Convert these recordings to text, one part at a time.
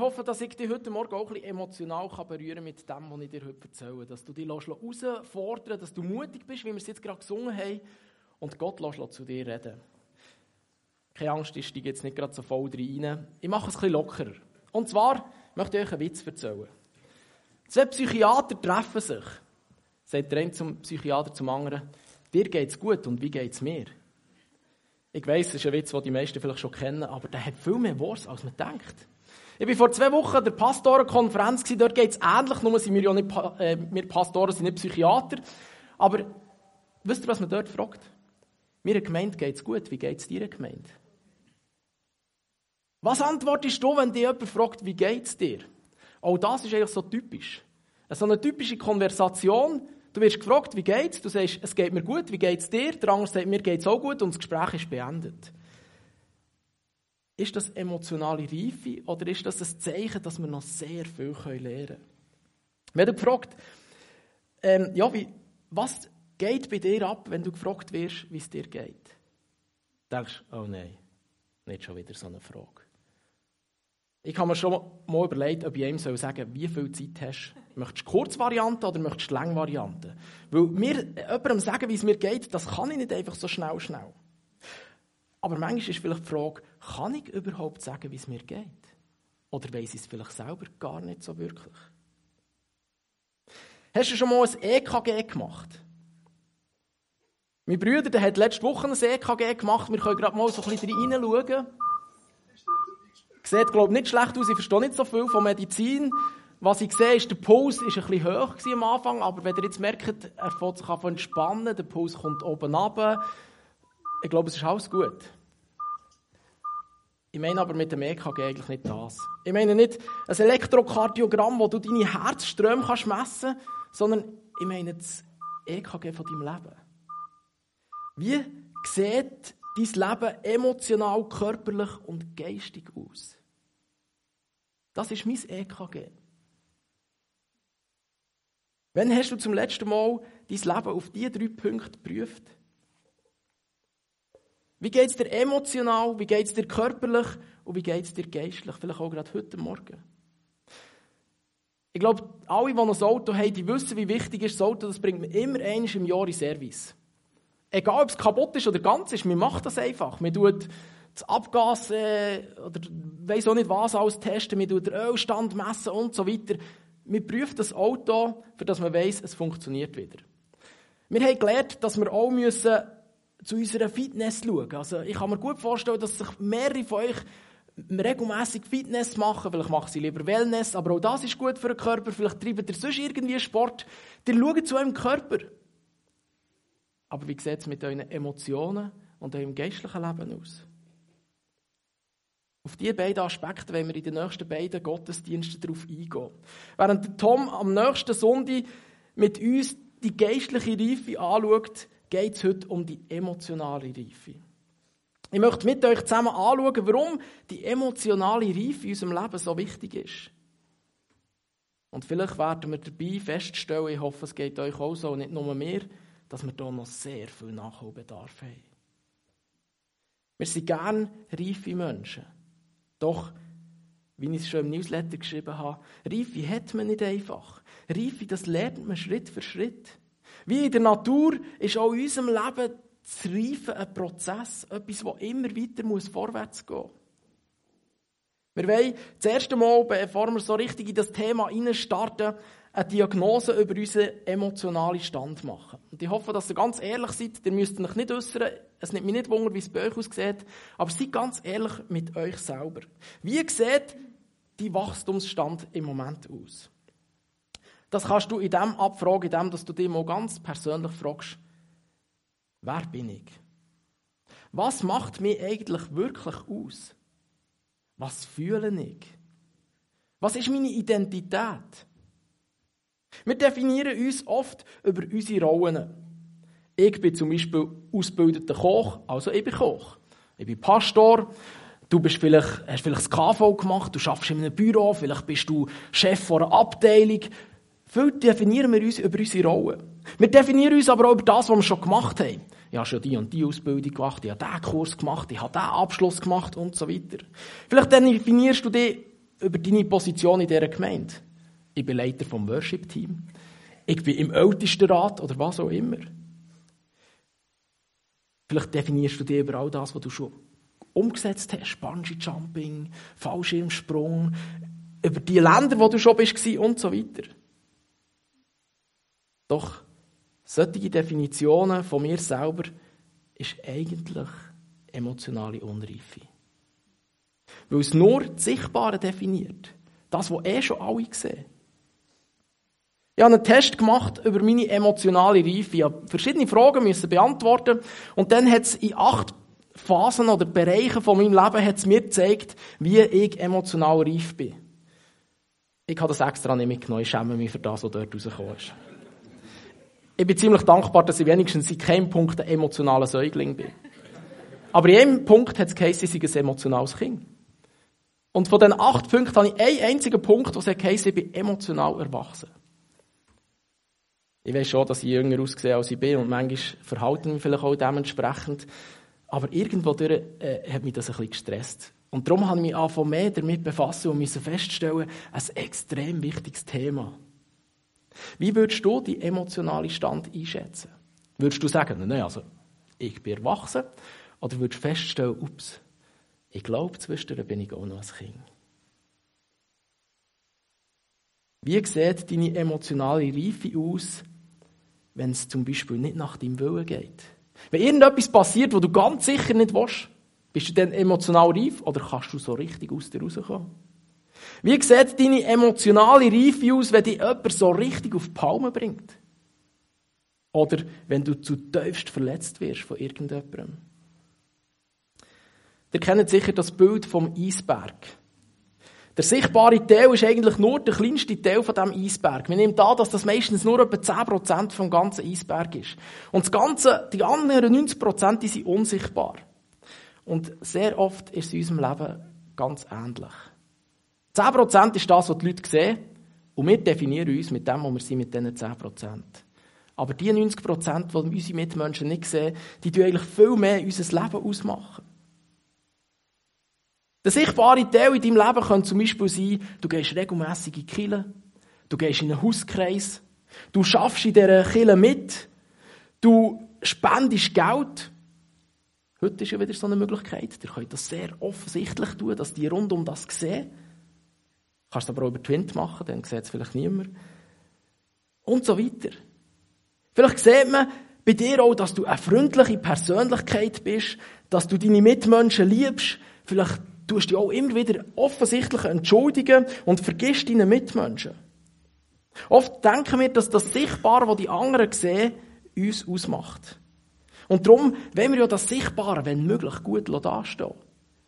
hoffe, dass ich dich heute Morgen auch ein bisschen emotional berühren kann mit dem, was ich dir heute erzähle. Dass du dich herausfordern dass du mutig bist, wie wir es jetzt gerade gesungen haben, und Gott lässt zu dir reden. Keine Angst, ich steige jetzt nicht gerade so voll rein. Ich mache es ein bisschen lockerer. Und zwar möchte ich euch einen Witz erzählen. Zwei Psychiater treffen sich. Sagt der eine zum Psychiater zum anderen, dir geht's gut und wie geht's mir? Ich weiss, das ist ein Witz, den die meisten vielleicht schon kennen, aber der hat viel mehr Wurst, als man denkt. Ich war vor zwei Wochen an der Pastorenkonferenz, dort geht es ähnlich, nur sind wir ja nicht, äh, wir Pastoren sind nicht Psychiater. Aber wisst ihr, was man dort fragt? Mir Gemeinde geht es gut, wie geht es dir Gemeinde? Was antwortest du, wenn dich jemand fragt, wie geht es dir? Auch das ist eigentlich so typisch. So eine typische Konversation, du wirst gefragt, wie geht's? Du sagst, es geht mir gut, wie geht's dir? Der andere sagt, mir geht's auch gut und das Gespräch ist beendet. Ist das emotionale Reife oder ist das ein Zeichen, dass wir noch sehr viel lernen können? Wenn du gefragt, ähm, ja, wie, was geht bei dir ab, wenn du gefragt wirst, wie es dir geht? Denkst du, oh nein, nicht schon wieder so eine Frage. Ich habe mir schon mal überlegt, ob ich ihm sagen soll, wie viel Zeit hast. Möchtest du Kurzvariante oder möchtest du Längvariante? Weil mir jemandem sagen, wie es mir geht, das kann ich nicht einfach so schnell, schnell. Aber manchmal ist vielleicht die Frage, kann ich überhaupt sagen, wie es mir geht? Oder weiß ich es vielleicht selber gar nicht so wirklich? Hast du schon mal ein EKG gemacht? Mein Bruder der hat letzte Woche ein EKG gemacht. Wir können gerade mal so ein bisschen reinschauen. Sieht, glaube ich, nicht schlecht aus. Ich verstehe nicht so viel von Medizin. Was ich sehe, ist, der Puls ist ein bisschen hoch am Anfang, aber wenn ihr jetzt merkt, er fängt sich an entspannen, der Puls kommt oben runter. Ich glaube, es ist alles gut. Ich meine aber mit dem EKG eigentlich nicht das. Ich meine nicht ein Elektrokardiogramm, wo du deine Herzströme kannst messen kannst, sondern ich meine das EKG von deinem Leben. Wie sieht dein Leben emotional, körperlich und geistig aus? Das ist mein EKG. Wann hast du zum letzten Mal dein Leben auf diese drei Punkte geprüft? Wie geht es dir emotional, wie geht es dir körperlich und wie geht es dir geistlich? Vielleicht auch gerade heute Morgen. Ich glaube, alle, die ein Auto haben, die wissen, wie wichtig ist das Auto. Das bringt man immer einmal im Jahr in Service. Egal, ob es kaputt ist oder ganz ist, man macht das einfach. Man tut das Abgas äh, oder weiss auch nicht was alles testen, man tut den Ölstand messen und so weiter. Man prüft das Auto, für das man weiß, es funktioniert wieder. Wir haben gelernt, dass wir auch müssen zu unserer Fitness schauen. Also ich kann mir gut vorstellen, dass sich mehrere von euch regelmäßig Fitness machen. Vielleicht machen sie lieber Wellness, aber auch das ist gut für den Körper. Vielleicht treiben ihr sonst irgendwie Sport. Ihr schaut zu eurem Körper. Aber wie sieht es mit euren Emotionen und eurem geistlichen Leben aus? Auf diese beiden Aspekte wollen wir in den nächsten beiden Gottesdiensten darauf eingehen. Während Tom am nächsten Sonntag mit uns die geistliche Reife anschaut, geht es heute um die emotionale Reife. Ich möchte mit euch zusammen anschauen, warum die emotionale Reife in unserem Leben so wichtig ist. Und vielleicht werden wir dabei feststellen, ich hoffe, es geht euch auch so, nicht nur mir, dass wir hier noch sehr viel Nachholbedarf haben. Wir sind gern reife Menschen. Doch, wie ich es schon im Newsletter geschrieben habe, Reife hat man nicht einfach. Reife, das lernt man Schritt für Schritt. Wie in der Natur ist auch in unserem Leben das Reifen ein Prozess, etwas, das immer weiter muss vorwärts gehen muss. Wir wollen das erste Mal, bevor wir so richtig in das Thema starten, eine Diagnose über unseren emotionalen Stand machen. Und ich hoffe, dass ihr ganz ehrlich seid. Ihr müsst euch nicht äußern. Es nimmt mich nicht wunder, wie es bei euch aussieht. Aber seid ganz ehrlich mit euch selber. Wie sieht dein Wachstumsstand im Moment aus? Das kannst du in dem abfragen, in dem, dass du dich mal ganz persönlich fragst, wer bin ich? Was macht mich eigentlich wirklich aus? Was fühle ich? Was ist meine Identität? Wir definieren uns oft über unsere Rollen. Ich bin zum Beispiel ausgebildeter Koch, also ich bin Koch. Ich bin Pastor. Du bist vielleicht, hast vielleicht das KV gemacht, du arbeitest in einem Büro, vielleicht bist du Chef einer Abteilung. Viel definieren wir uns über unsere Rollen. Wir definieren uns aber auch über das, was wir schon gemacht haben. Ich habe schon die und die Ausbildung gemacht, ich habe diesen Kurs gemacht, ich habe diesen Abschluss gemacht und so weiter. Vielleicht definierst du dich über deine Position in dieser Gemeinde. Ich bin Leiter vom Worship-Team. Ich bin im Ältestenrat oder was auch immer. Vielleicht definierst du dir über all das, was du schon umgesetzt hast. Bungee-Jumping, Fallschirmsprung, über die Länder, wo du schon bist und so weiter. Doch solche Definitionen von mir selber ist eigentlich emotionale Unreife. Weil es nur das Sichtbare definiert. Das, was eh schon alle sehen. Ich habe einen Test gemacht über meine emotionale Reife. Ich habe verschiedene Fragen müssen beantworten und dann hat es in acht Phasen oder Bereichen von meinem Leben hat es mir gezeigt, wie ich emotional reif bin. Ich habe das extra nicht mitgenommen. Ich schäme mich für das, was dort rausgekommen ist. Ich bin ziemlich dankbar, dass ich wenigstens in keinem Punkt ein emotionaler Säugling bin. Aber in einem Punkt hat es geheißen, ich sei ein emotionales Kind. Und von den acht Punkten habe ich einen einzigen Punkt, wo es geheißen, ich bin emotional erwachsen. Ich weiß schon, dass ich jünger aussehe, als ich bin und manchmal verhalte ich mich vielleicht auch dementsprechend. Aber irgendwo durch, äh, hat mich das ein bisschen gestresst. Und darum habe ich mich angefangen, mehr damit befassen und musste feststellen, ein extrem wichtiges Thema. Wie würdest du die emotionale Stand einschätzen? Würdest du sagen, nein, also, ich bin erwachsen? Oder würdest du feststellen, ups, ich glaube, zwischendurch bin ich auch noch ein Kind. Wie sieht deine emotionale Reife aus, wenn es zum Beispiel nicht nach deinem Willen geht? Wenn irgendetwas passiert, wo du ganz sicher nicht willst, bist du dann emotional reif oder kannst du so richtig aus dir rauskommen? Wie sieht deine emotionale Reife aus, wenn dich jemand so richtig auf die Palme bringt? Oder wenn du zu tiefst verletzt wirst von irgendjemandem? Ihr kennt sicher das Bild vom Eisberg. Der sichtbare Teil ist eigentlich nur der kleinste Teil von diesem Eisberg. Wir nehmen an, dass das meistens nur etwa 10% vom ganzen Eisberg ist. Und das Ganze, die anderen 90%, die sind unsichtbar. Und sehr oft ist es in unserem Leben ganz ähnlich. 10% ist das, was die Leute sehen. Und wir definieren uns mit dem, was wir sind, mit diesen 10%. Aber die 90%, die unsere Mitmenschen nicht sehen, die tun eigentlich viel mehr unser Leben ausmachen. Der sichtbare Teil in deinem Leben könnte zum Beispiel sein, du gehst regelmässig in die du gehst in einen Hauskreis, du schaffst in dieser Kirche mit, du spendest Geld. Heute ist ja wieder so eine Möglichkeit. Ihr könnt das sehr offensichtlich tun, dass die rund um das sehen. Du kannst es aber auch über Twint machen, dann sieht es vielleicht niemand. Und so weiter. Vielleicht sieht man bei dir auch, dass du eine freundliche Persönlichkeit bist, dass du deine Mitmenschen liebst. Vielleicht tust dich auch immer wieder offensichtlich entschuldigen und vergisst deine Mitmenschen. Oft denken wir, dass das Sichtbare, was die anderen sehen, uns ausmacht. Und darum wenn wir ja das Sichtbare, wenn möglich, gut dastehen.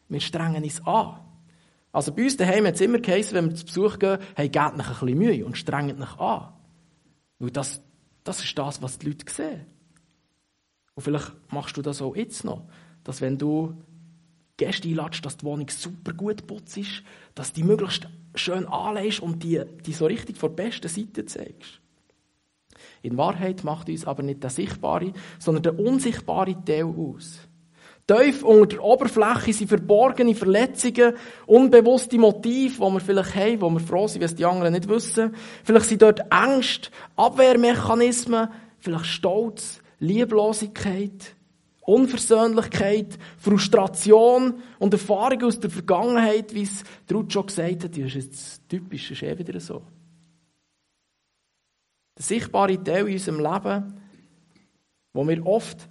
Wir strengen uns an. Also bei uns daheim hat es immer geheißen, wenn wir zu Besuch gehen, hey, gebt euch ein bisschen Mühe und strengt euch an. Weil das, das ist das, was die Leute sehen. Und vielleicht machst du das auch jetzt noch, dass wenn du Gäste einladest, dass die Wohnung super gut putzt ist, dass die möglichst schön anlegst und die, die so richtig von der besten Seite zeigst. In Wahrheit macht uns aber nicht der sichtbare, sondern der unsichtbare Teil aus. Tief unter der Oberfläche sind verborgene Verletzungen, unbewusste Motive, die wir vielleicht haben, wo wir froh sind, wenn die anderen nicht wissen. Vielleicht sind dort Ängste, Abwehrmechanismen, vielleicht Stolz, Lieblosigkeit, Unversöhnlichkeit, Frustration und Erfahrungen aus der Vergangenheit, wie es Ruth schon gesagt hat, das ist jetzt typisch, das ist eh wieder so. Der sichtbare Teil in unserem Leben, wo wir oft,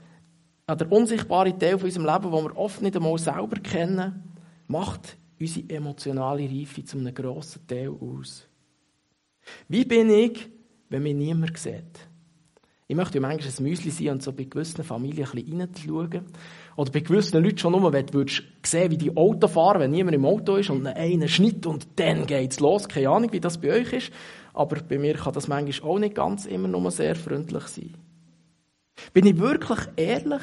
äh, der unsichtbare Teil von unserem Leben, wo wir oft nicht einmal selber kennen, macht unsere emotionale Reife zu einem grossen Teil aus. Wie bin ich, wenn mich niemand sieht? Ich möchte ja manchmal ein Müsli sein und so bei gewissen Familien ein bisschen reinzuschauen. Oder bei gewissen Leuten schon nur, wenn du sehen wie die Auto fahren, wenn niemand im Auto ist und einer schnitzt und dann geht's los. Keine Ahnung, wie das bei euch ist. Aber bei mir kann das manchmal auch nicht ganz immer nur sehr freundlich sein. Bin ich wirklich ehrlich,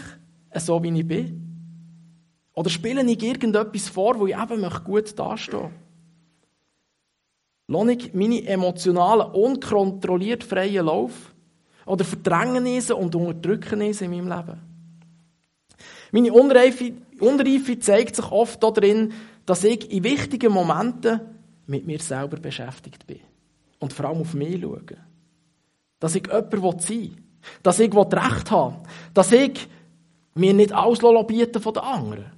so wie ich bin? Oder spiele ich irgendetwas vor, wo ich eben gut dastehen Lasse ich meine emotionalen, unkontrolliert freien Lauf? Oder verdrängen sie und unterdrücken sie in meinem Leben? Meine Unreife, Unreife zeigt sich oft darin, dass ich in wichtigen Momenten mit mir selber beschäftigt bin. Und vor allem auf mich schaue. Dass ich jemand sein will. Dass ich Recht habe. Dass ich mir nicht alles bieten von den anderen.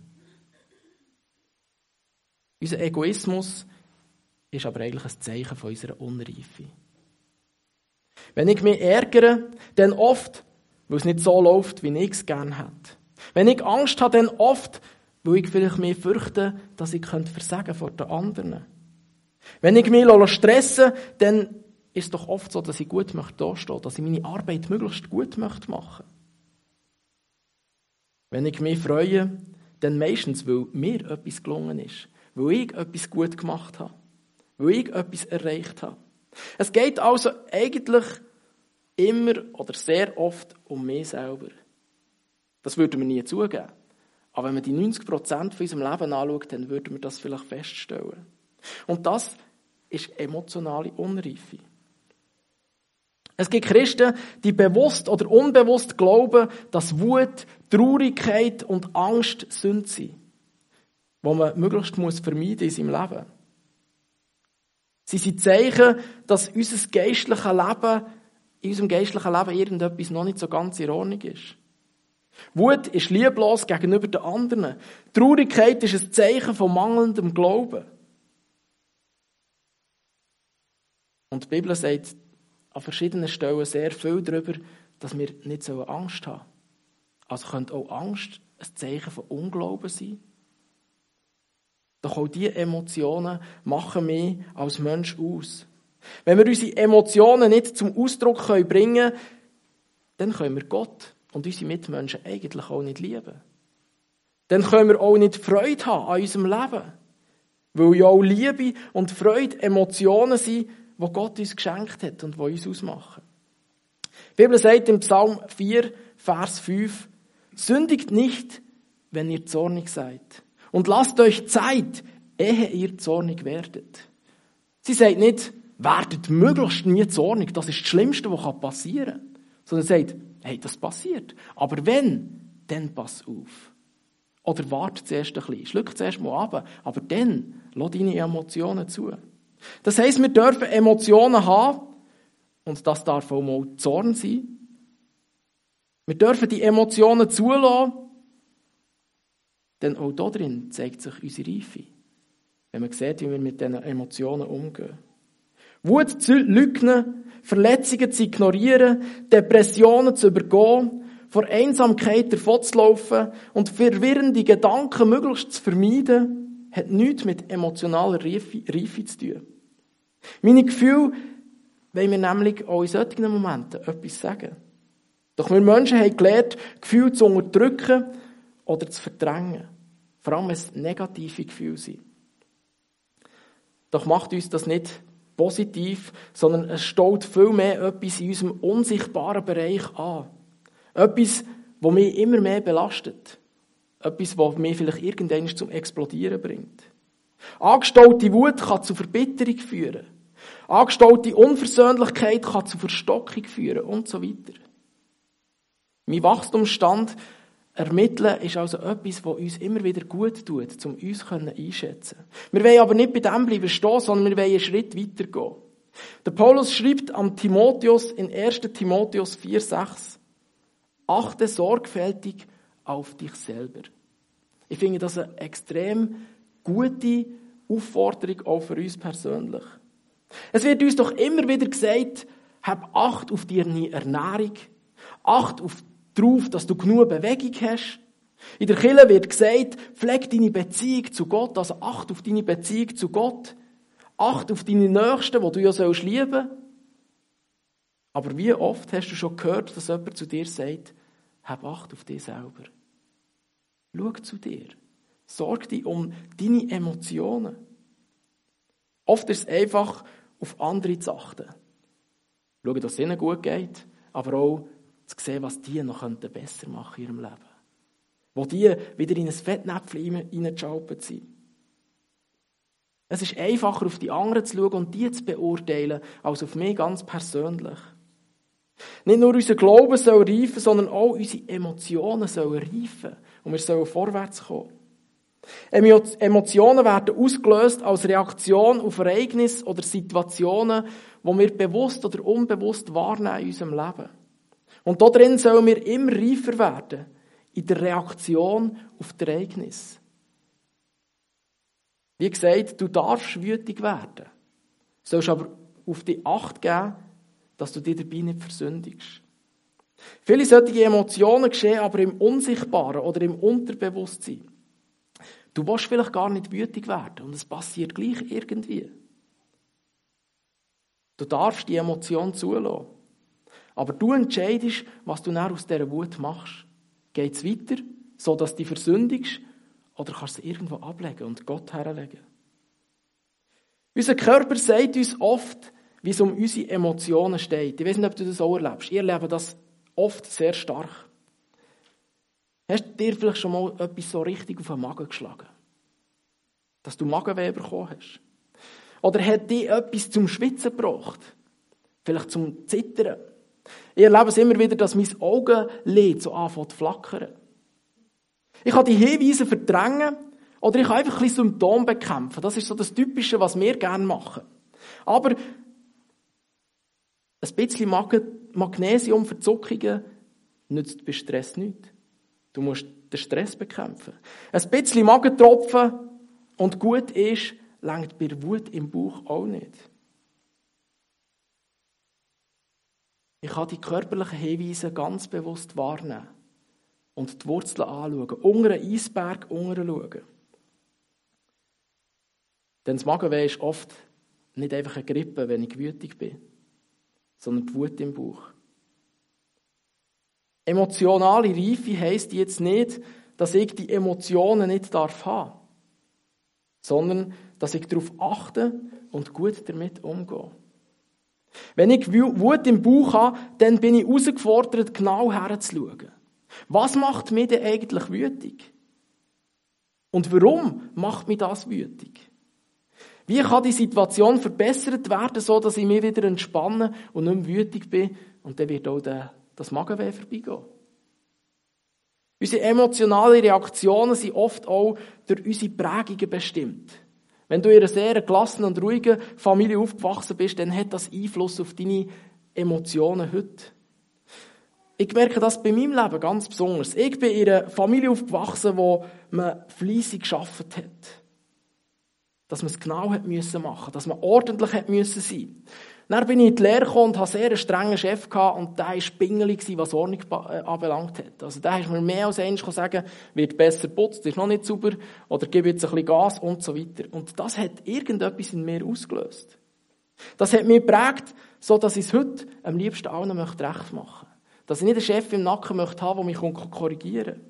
Unser Egoismus ist aber eigentlich ein Zeichen von unserer Unreife. Wenn ich mich ärgere, dann oft, weil es nicht so läuft, wie ich es gerne hätte. Wenn ich Angst habe, dann oft, weil ich vielleicht mehr fürchte, dass ich versagen vor den anderen. Wenn ich mich stresse, dann ist doch oft so, dass ich gut möchte dastehen, dass ich meine Arbeit möglichst gut möchte machen. Wenn ich mich freue, dann meistens, weil mir etwas gelungen ist, weil ich etwas gut gemacht habe, weil ich etwas erreicht habe. Es geht also eigentlich immer oder sehr oft um mich selber. Das würden wir nie zugeben. Aber wenn man die 90 Prozent von unserem Leben anschaut, dann würden wir das vielleicht feststellen. Und das ist emotionale Unreife. Es gibt Christen, die bewusst oder unbewusst glauben, dass Wut, Traurigkeit und Angst Sünd sind, die man möglichst muss vermeiden in seinem Leben. Sie sind Zeichen, dass unser geistliches Leben, in unserem geistlichen Leben irgendetwas noch nicht so ganz in Ordnung ist. Wut ist lieblos gegenüber den anderen. Traurigkeit ist ein Zeichen von mangelndem Glauben. Und die Bibel sagt an verschiedenen Stellen sehr viel darüber, dass wir nicht Angst haben sollen. Also könnte auch Angst ein Zeichen von Unglauben sein. Doch auch diese Emotionen machen mich als Mensch aus. Wenn wir unsere Emotionen nicht zum Ausdruck bringen können, dann können wir Gott und unsere Mitmenschen eigentlich auch nicht lieben. Dann können wir auch nicht Freude haben an unserem Leben. Weil ja auch Liebe und Freude Emotionen sind, die Gott uns geschenkt hat und die uns ausmachen. Die Bibel sagt im Psalm 4, Vers 5, Sündigt nicht, wenn ihr zornig seid. Und lasst euch Zeit, ehe ihr zornig werdet. Sie sagt nicht, werdet möglichst nie zornig, das ist das Schlimmste, was passieren kann. Sondern sie sagt, hey, das passiert. Aber wenn, dann pass auf. Oder warte zuerst ein bisschen, schluck zuerst mal ab, aber dann lass deine Emotionen zu. Das heisst, wir dürfen Emotionen haben, und das darf auch mal Zorn sein. Wir dürfen die Emotionen zulassen, denn auch da drin zeigt sich unsere Reife. Wenn man sieht, wie wir mit diesen Emotionen umgehen. Wut zu leugnen, Verletzungen zu ignorieren, Depressionen zu übergehen, vor Einsamkeit davonzulaufen und verwirrende Gedanken möglichst zu vermeiden, hat nichts mit emotionaler Reife, zu tun. Meine Gefühle wollen wir nämlich auch in solchen Momenten etwas sagen. Doch wir Menschen haben gelernt, Gefühle zu unterdrücken oder zu verdrängen. Vor allem, wenn es negative Gefühle sind. Doch macht uns das nicht positiv, sondern es staut viel mehr etwas in unserem unsichtbaren Bereich an. Etwas, das mich immer mehr belastet. Etwas, das mich vielleicht irgendwann zum Explodieren bringt. Angestaute Wut kann zu Verbitterung führen. Angestaute Unversöhnlichkeit kann zu Verstockung führen und so weiter. Mein Wachstumsstand ermitteln ist also etwas, was uns immer wieder gut tut, um uns einschätzen Wir wollen aber nicht bei dem bleiben stehen, sondern wir wollen einen Schritt weiter gehen. Der Paulus schreibt am Timotheus in 1. Timotheus 4,6 Achte sorgfältig auf dich selber. Ich finde das eine extrem gute Aufforderung auch für uns persönlich. Es wird uns doch immer wieder gesagt, hab Acht auf deine Ernährung, Acht auf, darauf, dass du genug Bewegung hast. In der Kirche wird gesagt, pfleg deine Beziehung zu Gott, also Acht auf deine Beziehung zu Gott, Acht auf deine Nächsten, die du ja sollst lieben. Aber wie oft hast du schon gehört, dass jemand zu dir sagt, hab Acht auf dich selber. Schau zu dir. Sorg dich um deine Emotionen. Oft ist es einfach, auf andere zu achten. Schauen, dass es ihnen gut geht, aber auch zu sehen, was die noch besser machen in ihrem Leben. Wo die wieder in ein Fettnäpfchen reingeschaltet sind. Es ist einfacher, auf die anderen zu schauen und die zu beurteilen, als auf mich ganz persönlich. Nicht nur unser Glauben soll reifen, sondern auch unsere Emotionen sollen reifen. Und wir sollen vorwärts kommen. Emotionen werden ausgelöst als Reaktion auf Ereignisse oder Situationen, die wir bewusst oder unbewusst wahrnehmen in unserem Leben. Und darin sollen wir immer reifer werden in der Reaktion auf die Ereignisse. Wie gesagt, du darfst wütig werden, sollst aber auf die Acht geben, dass du dich dabei nicht versündigst. Viele solche Emotionen geschehen aber im Unsichtbaren oder im Unterbewusstsein. Du willst vielleicht gar nicht wütig werden und es passiert gleich irgendwie. Du darfst die Emotion zulassen. Aber du entscheidest, was du nach aus dieser Wut machst. Geht es weiter, so dass du dich versündigst, oder kannst du sie irgendwo ablegen und Gott herlegen? Unser Körper sagt uns oft, wie es um unsere Emotionen steht. Ich weiß nicht, ob du das auch erlebst. Ich erlebe das oft sehr stark. Hast du dir vielleicht schon mal etwas so richtig auf den Magen geschlagen? Dass du Magenweh bekommen hast? Oder hat dich etwas zum Schwitzen gebracht? Vielleicht zum Zittern? Ich erlebe es immer wieder, dass mein Augenlid so anfängt zu flackern. Ich kann die Hinweise verdrängen oder ich kann einfach ein bisschen Symptome bekämpfen. Das ist so das Typische, was wir gerne machen. Aber ein bisschen Magnesium für Zuckungen nützt bei Stress nicht. Du musst den Stress bekämpfen. Ein bisschen Magentropfen und gut ist, langt bei Wut im Bauch auch nicht. Ich kann die körperlichen Hinweise ganz bewusst wahrnehmen und die Wurzeln anschauen, unter einen Eisberg schauen. Denn das Magenweh ist oft nicht einfach eine Grippe, wenn ich wütig bin, sondern die Wut im Bauch. Emotionale Reife heisst jetzt nicht, dass ich die Emotionen nicht darf haben, sondern dass ich darauf achte und gut damit umgehe. Wenn ich Wut im Bauch habe, dann bin ich herausgefordert, genau herzuschauen. Was macht mich denn eigentlich wütig? Und warum macht mich das wütig? Wie kann die Situation verbessert werden, so dass ich mich wieder entspanne und nicht mehr wütig bin und dann wird auch das Magenweh vorbeigehen? Unsere emotionalen Reaktionen sind oft auch durch unsere Prägungen bestimmt. Wenn du in einer sehr gelassenen und ruhigen Familie aufgewachsen bist, dann hat das Einfluss auf deine Emotionen heute. Ich merke das bei meinem Leben ganz besonders. Ich bin in einer Familie aufgewachsen, wo man fleissig geschafft hat. Dass man es genau hat müssen machen, dass man ordentlich hat müssen sein. Dann bin ich in die Lehre gekommen und hatte sehr einen strengen Chef gehabt und der war pingelig, was Ordnung äh, anbelangt hat. Also der ist mir mehr als eins sagen, wird besser putzt, ist noch nicht sauber, oder gib jetzt ein bisschen Gas und so weiter. Und das hat irgendetwas in mir ausgelöst. Das hat mich geprägt, so dass ich es heute am liebsten allen möchte recht machen dass ich nicht einen Chef im Nacken möchte haben, der mich korrigieren kann.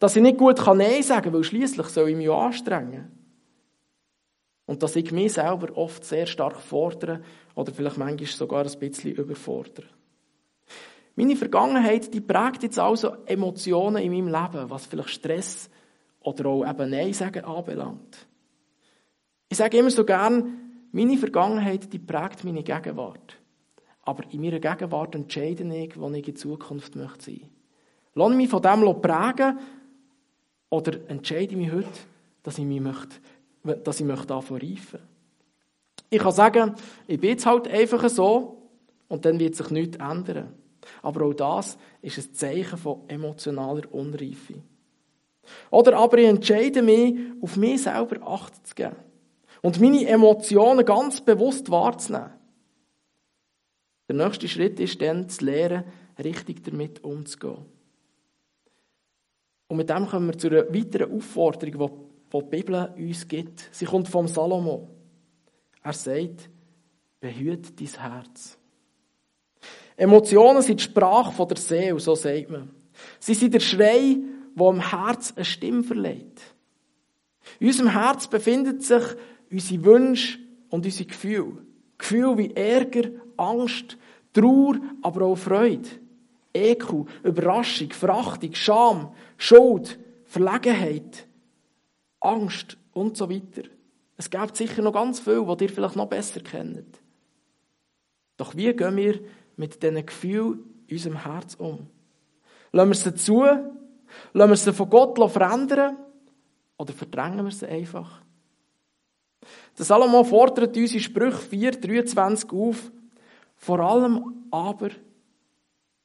Dass ich nicht gut Nein sagen kann, weil schließlich soll ich mich anstrengen. Und dass ich mich selber oft sehr stark fordere oder vielleicht manchmal sogar ein bisschen überfordere. Meine Vergangenheit, die prägt jetzt also Emotionen in meinem Leben, was vielleicht Stress oder auch eben Nein sagen anbelangt. Ich sage immer so gern, meine Vergangenheit, die prägt meine Gegenwart. Aber in meiner Gegenwart entscheide ich, wo ich in Zukunft sein möchte. Lass mich von dem prägen oder entscheide mich heute, dass ich mich möchte, dass ich möchte anfangen reifen. Ich kann sagen, ich bin jetzt halt einfach so und dann wird sich nichts ändern. Aber auch das ist ein Zeichen von emotionaler Unreife. Oder aber ich entscheide mich, auf mich selber Acht zu geben und meine Emotionen ganz bewusst wahrzunehmen. Der nächste Schritt ist dann zu lernen, richtig damit umzugehen. Und mit dem kommen wir zu einer weiteren Aufforderung, die die Bibel uns gibt. Sie kommt vom Salomo. Er sagt, behüte dein Herz. Emotionen sind die Sprache der Seele, so sagt man. Sie sind der Schrei, der am Herz eine Stimme verleiht. In unserem Herz befinden sich unsere Wünsche und unsere Gefühle. Gefühle wie Ärger, Angst, Trauer, aber auch Freude. Ekel, Überraschung, Verachtung, Scham, Schuld, Verlegenheit, Angst und so weiter. Es gibt sicher noch ganz viel, was ihr vielleicht noch besser kennt. Doch wie gehen wir mit diesen Gefühlen in unserem Herz um? Lassen wir sie zu? Lassen wir sie von Gott verändern? Oder verdrängen wir sie einfach? Der Salomo fordert uns in Sprüche 4, 23 auf, vor allem aber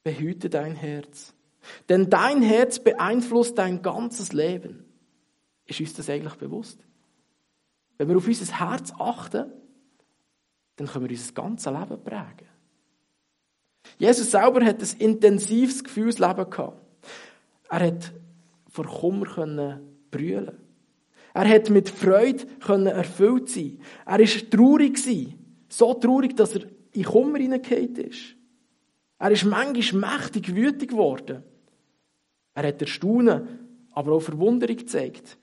behüte dein Herz. Denn dein Herz beeinflusst dein ganzes Leben. Ist uns das eigentlich bewusst? Wenn wir auf unser Herz achten, dann können wir unser ganzes Leben prägen. Jesus selber hat ein intensives Gefühlsleben gehabt. Er hat vor Kummer können brüllen. Er hat mit Freude erfüllt sein. Er ist traurig. So traurig, dass er in Kummer hineingefallen ist. Er ist manchmal mächtig wütig geworden. Er hat Erstaunen, aber auch Verwunderung gezeigt.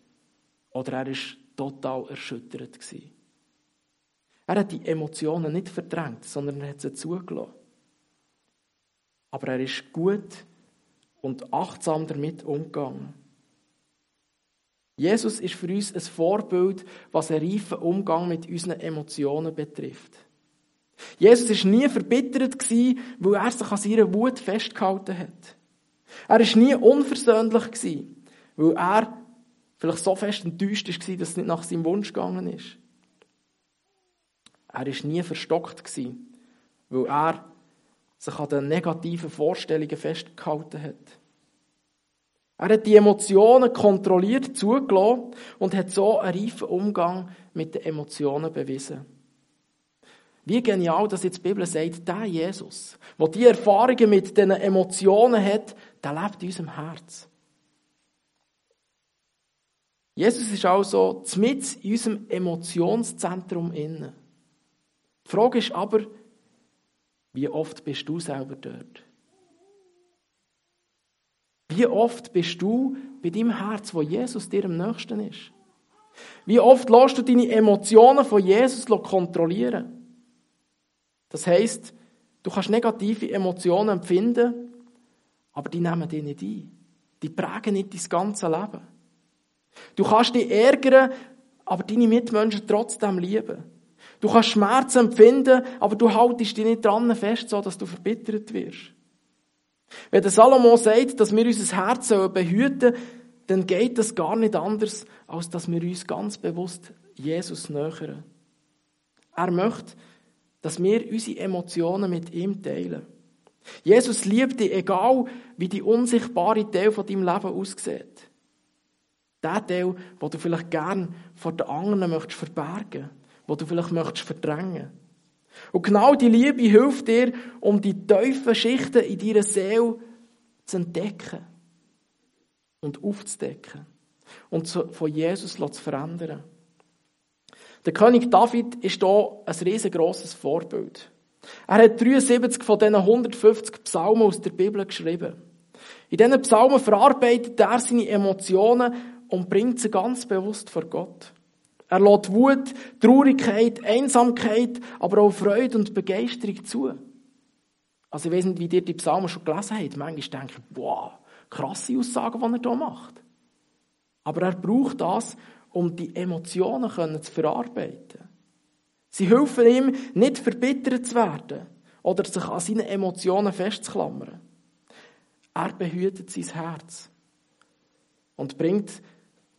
Oder er ist total erschüttert. Er hat die Emotionen nicht verdrängt, sondern er hat sie zugelassen. Aber er ist gut und achtsam damit umgegangen. Jesus ist für uns ein Vorbild, was einen reifen Umgang mit unseren Emotionen betrifft. Jesus ist nie verbittert weil er sich an seiner Wut festgehalten hat. Er ist nie unversöhnlich weil er vielleicht so fest enttäuscht war, dass es nicht nach seinem Wunsch gegangen ist. Er ist nie verstockt weil er sich an den negativen Vorstellungen festgehalten hat. Er hat die Emotionen kontrolliert zugelassen und hat so einen reifen Umgang mit den Emotionen bewiesen. Wie genial, dass jetzt die Bibel sagt, der Jesus, der die Erfahrungen mit diesen Emotionen hat, der lebt in unserem Herz. Jesus ist also mit in unserem Emotionszentrum innen. Die Frage ist aber, wie oft bist du selber dort? Wie oft bist du bei deinem Herz, wo Jesus dir am nächsten ist? Wie oft lässt du deine Emotionen von Jesus kontrollieren? Das heißt, du kannst negative Emotionen empfinden, aber die nehmen dich nicht ein. Die prägen nicht dein ganze Leben. Du kannst dich ärgern, aber deine Mitmenschen trotzdem lieben. Du kannst Schmerzen empfinden, aber du haltest dich nicht dran fest, so dass du verbittert wirst. Wenn der Salomo sagt, dass wir unser Herz behüten sollen, dann geht das gar nicht anders, als dass wir uns ganz bewusst Jesus nähern. Er möchte, dass wir unsere Emotionen mit ihm teilen. Jesus liebt dich, egal wie die unsichtbare Teil von deinem Leben aussieht. Der Teil, wo du vielleicht gern vor den anderen möchtest verbergen, wo du vielleicht möchtest verdrängen. Und genau die Liebe hilft dir, um die tiefen Schichten in deiner Seele zu entdecken und aufzudecken und von Jesus zu verändern. Der König David ist hier ein riesengroßes Vorbild. Er hat 73 von diesen 150 Psalmen aus der Bibel geschrieben. In diesen Psalmen verarbeitet er seine Emotionen und bringt sie ganz bewusst vor Gott. Er lädt Wut, Traurigkeit, Einsamkeit, aber auch Freude und Begeisterung zu. Also ich weiß nicht, wie ihr die Psalmen schon gelesen habt. Manchmal denke ich, wow, krasse Aussagen, die er hier macht. Aber er braucht das, um die Emotionen zu verarbeiten. Sie helfen ihm, nicht verbittert zu werden oder sich an seinen Emotionen festzuklammern. Er behütet sein Herz und bringt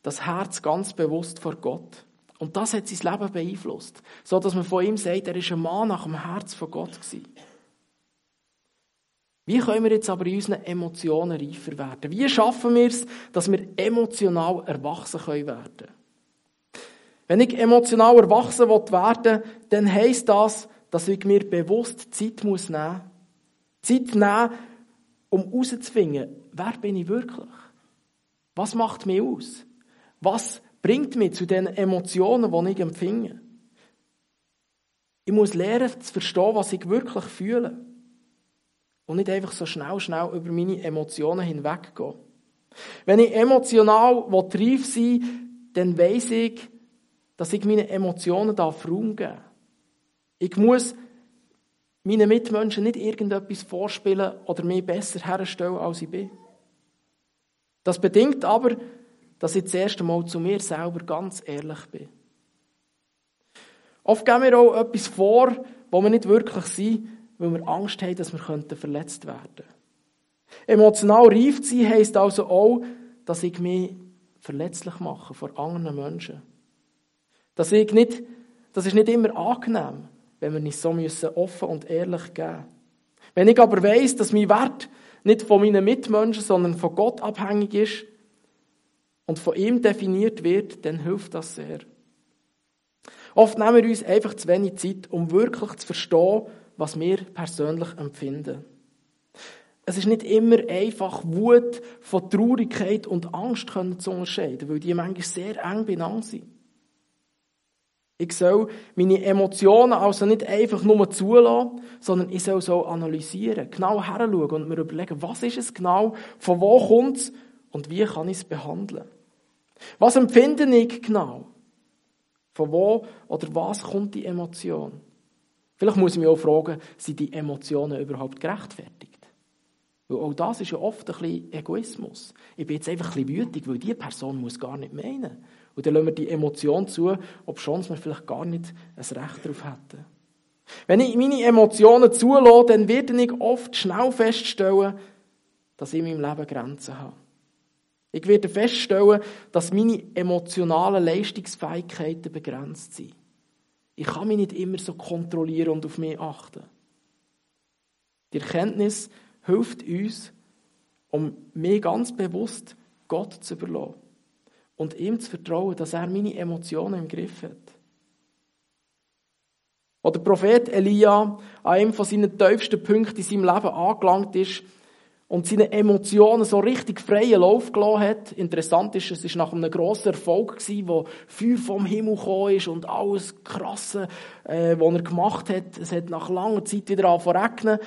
das Herz ganz bewusst vor Gott. Und das hat sein Leben beeinflusst. So dass man von ihm sagt, er ist ein Mann nach dem Herz von Gott gewesen. Wie können wir jetzt aber in unseren Emotionen reifer werden? Wie schaffen wir es, dass wir emotional erwachsen können werden? Wenn ich emotional erwachsen werden will, dann heisst das, dass ich mir bewusst Zeit muss nehmen muss. Zeit nehmen, um herauszufinden, wer bin ich wirklich? Was macht mich aus? Was bringt mich zu den Emotionen, die ich empfinde. Ich muss lernen zu verstehen, was ich wirklich fühle. Und nicht einfach so schnell, schnell über meine Emotionen hinweggehen. Wenn ich emotional reif sein dann weiss ich, dass ich meine Emotionen Raum geben. Ich muss meinen Mitmenschen nicht irgendetwas vorspielen oder mich besser herstellen, als ich bin. Das bedingt aber, dass ich das erste Mal zu mir selber ganz ehrlich bin. Oft geben wir auch etwas vor, wo wir nicht wirklich sind, weil wir Angst haben, dass wir verletzt werden könnten. Emotional reif zu sein heisst also auch, dass ich mich verletzlich machen vor anderen Menschen. Das, ich nicht, das ist nicht immer angenehm, wenn wir nicht so müssen offen und ehrlich geben. Wenn ich aber weiß, dass mein Wert nicht von meinen Mitmenschen, sondern von Gott abhängig ist und von ihm definiert wird, dann hilft das sehr. Oft nehmen wir uns einfach zu wenig Zeit, um wirklich zu verstehen, was wir persönlich empfinden. Es ist nicht immer einfach, Wut von Traurigkeit und Angst zu unterscheiden, weil die manchmal sehr eng beieinander sind. Ich soll meine Emotionen also nicht einfach nur zulassen, sondern ich soll so analysieren, genau heranschauen und mir überlegen, was ist es genau, von wo kommt es und wie kann ich es behandeln. Was empfinde ich genau? Von wo oder was kommt die Emotion? Vielleicht muss ich mich auch fragen, sind die Emotionen überhaupt gerechtfertigt? Weil auch das ist ja oft ein bisschen Egoismus. Ich bin jetzt einfach ein bisschen wütig, weil die Person muss gar nicht meinen. Und dann lassen wir die Emotion zu, ob schon wir vielleicht gar nicht ein Recht darauf hätten. Wenn ich meine Emotionen zulasse, dann werde ich oft schnell feststellen, dass ich in meinem Leben Grenzen habe. Ich werde feststellen, dass meine emotionalen Leistungsfähigkeiten begrenzt sind. Ich kann mich nicht immer so kontrollieren und auf mich achten. Die Erkenntnis hilft uns, um mir ganz bewusst Gott zu überlassen und ihm zu vertrauen, dass er meine Emotionen im Griff hat. Wo der Prophet Elia an einem von seinen tiefsten Punkten in seinem Leben angelangt ist und seine Emotionen so richtig freien Lauf gelassen hat. Interessant ist, es war nach einem grossen Erfolg, gewesen, wo Feuer vom Himmel gekommen ist und alles Krasse, äh, was er gemacht hat. Es hat nach langer Zeit wieder angefangen.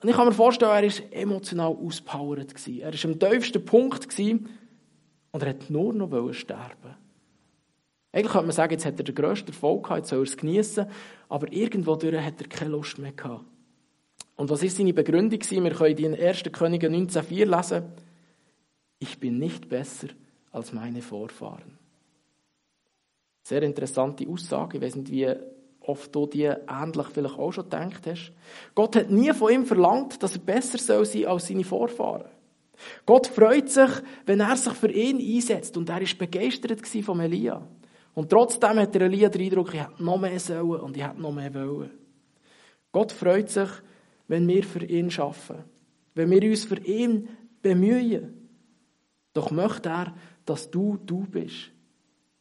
Und ich kann mir vorstellen, er war emotional auspowert. Er war am tiefsten Punkt gewesen, und er hat nur noch sterben Eigentlich könnte man sagen, jetzt hat er den grössten Erfolg gehabt, jetzt soll er es geniessen, aber irgendwo hat er keine Lust mehr gehabt. Und was ist seine Begründung Wir können die in 1. Könige 19,4 lesen. Ich bin nicht besser als meine Vorfahren. Sehr interessante Aussage. Ich weiß nicht, wie oft du die ähnlich vielleicht auch schon gedacht hast. Gott hat nie von ihm verlangt, dass er besser soll sein als seine Vorfahren. Gott freut sich, wenn er sich für ihn einsetzt. Und er ist begeistert von Elia. Und trotzdem hat der Elia den Eindruck, ich hätte noch mehr sollen und ich hätte noch mehr wollen. Gott freut sich, wenn wir für ihn schaffen, wenn wir uns für ihn bemühen. Doch möchte er, dass du du bist.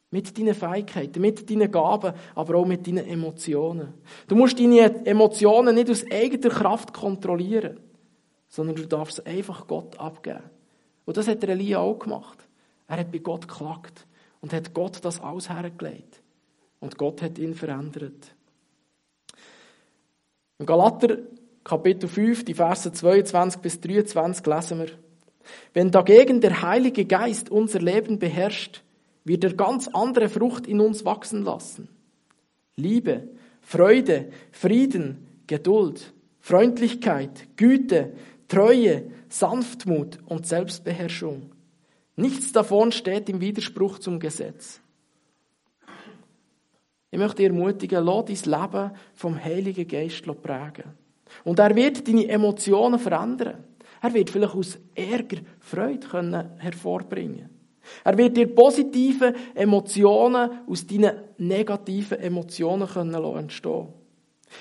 Mit deinen Fähigkeiten, mit deinen Gaben, aber auch mit deinen Emotionen. Du musst deine Emotionen nicht aus eigener Kraft kontrollieren sondern du darfst einfach Gott abgeben. Und das hat Elia auch gemacht. Er hat bei Gott geklagt und hat Gott das alles hergelegt. Und Gott hat ihn verändert. Im Galater Kapitel 5, die Verse 22 bis 23 lesen wir. Wenn dagegen der Heilige Geist unser Leben beherrscht, wird er ganz andere Frucht in uns wachsen lassen. Liebe, Freude, Frieden, Geduld, Freundlichkeit, Güte, Treue, Sanftmut und Selbstbeherrschung. Nichts davon steht im Widerspruch zum Gesetz. Ich möchte dich ermutigen, lass dein Leben vom Heiligen Geist prägen. Und er wird deine Emotionen verändern. Er wird vielleicht aus Ärger Freude können hervorbringen. Er wird dir positive Emotionen aus deinen negativen Emotionen können entstehen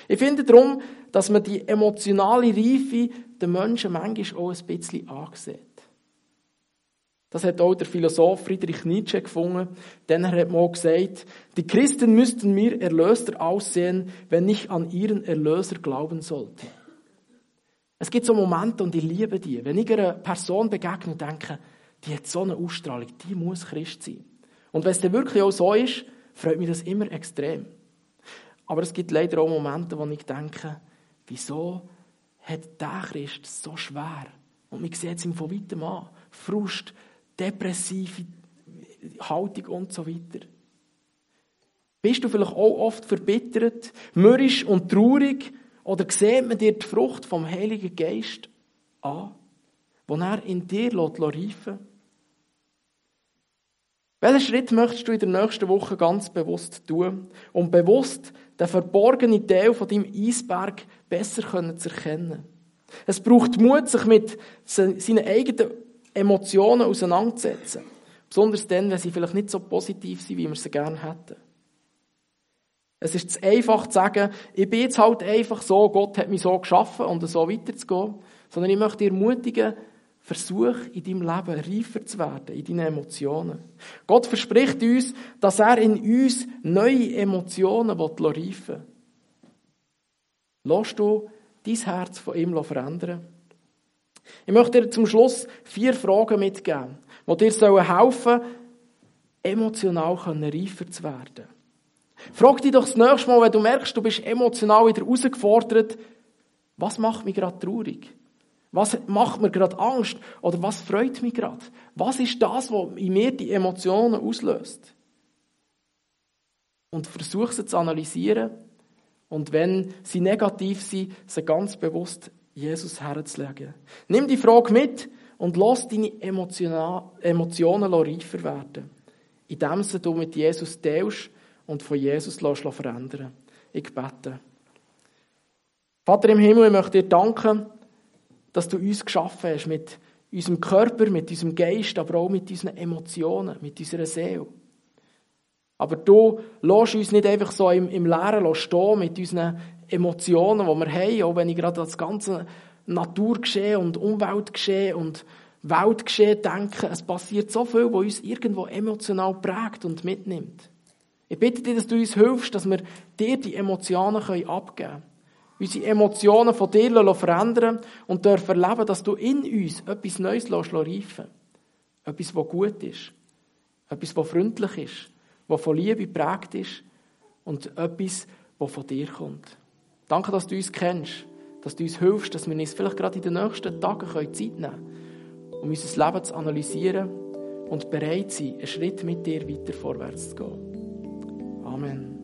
Ich finde darum, dass man die emotionale Reife den Menschen manchmal auch ein bisschen ansieht. Das hat auch der Philosoph Friedrich Nietzsche gefunden, denn er hat mal gesagt, die Christen müssten mir Erlöser aussehen, wenn ich an ihren Erlöser glauben sollte. Es gibt so Momente, und ich liebe die, wenn ich einer Person begegne und denke, die hat so eine Ausstrahlung, die muss Christ sein. Und wenn es dann wirklich auch so ist, freut mich das immer extrem. Aber es gibt leider auch Momente, wo ich denke, wieso hat der Christ so schwer. Und man sieht es ihm von weitem an. Frust, depressive Haltung und so weiter. Bist du vielleicht auch oft verbittert, mürrisch und traurig? Oder sieht man dir die Frucht vom Heiligen Geist an, wo er in dir reifen Welchen Schritt möchtest du in der nächsten Woche ganz bewusst tun, um bewusst den verborgenen Teil von deinem Eisberg besser zu erkennen. Es braucht Mut, sich mit seinen eigenen Emotionen auseinanderzusetzen. Besonders dann, wenn sie vielleicht nicht so positiv sind, wie wir sie gerne hätten. Es ist zu einfach zu sagen, ich bin jetzt halt einfach so, Gott hat mich so geschaffen und so weiterzugehen. Sondern ich möchte dich ermutigen, versuch in deinem Leben reifer zu werden, in deinen Emotionen. Gott verspricht uns, dass er in uns neue Emotionen reifen will. Lass du dein Herz von ihm verändern. Ich möchte dir zum Schluss vier Fragen mitgeben, die dir helfen sollen, emotional reifer zu werden. Frag dich doch das nächste Mal, wenn du merkst, du bist emotional wieder herausgefordert, was macht mich gerade traurig? Was macht mir gerade Angst? Oder was freut mich gerade? Was ist das, was in mir die Emotionen auslöst? Und versuch sie zu analysieren. Und wenn sie negativ sind, sie ganz bewusst Jesus herzulegen. Nimm die Frage mit und lass deine Emotionen reifer werden. Indem du mit Jesus teilst und von Jesus verändern Ich bete. Vater im Himmel, ich möchte dir danken, dass du uns geschaffen hast mit unserem Körper, mit unserem Geist, aber auch mit unseren Emotionen, mit unserer Seele. Aber du lässt uns nicht einfach so im, im Leeren stehen mit unseren Emotionen, die wir haben, auch wenn ich gerade das ganze Naturgeschehen und Umweltgeschehen und Weltgeschehen denke. Es passiert so viel, was uns irgendwo emotional prägt und mitnimmt. Ich bitte dich, dass du uns hilfst, dass wir dir die Emotionen abgeben können. Unsere Emotionen von dir verändern und dürfen erleben, dass du in uns etwas Neues reifen Etwas, was gut ist. Etwas, was freundlich ist. Was von Liebe geprägt ist. Und etwas, was von dir kommt. Danke, dass du uns kennst. Dass du uns hilfst, dass wir uns vielleicht gerade in den nächsten Tagen Zeit nehmen können, um unser Leben zu analysieren und bereit sein, einen Schritt mit dir weiter vorwärts zu gehen. Amen.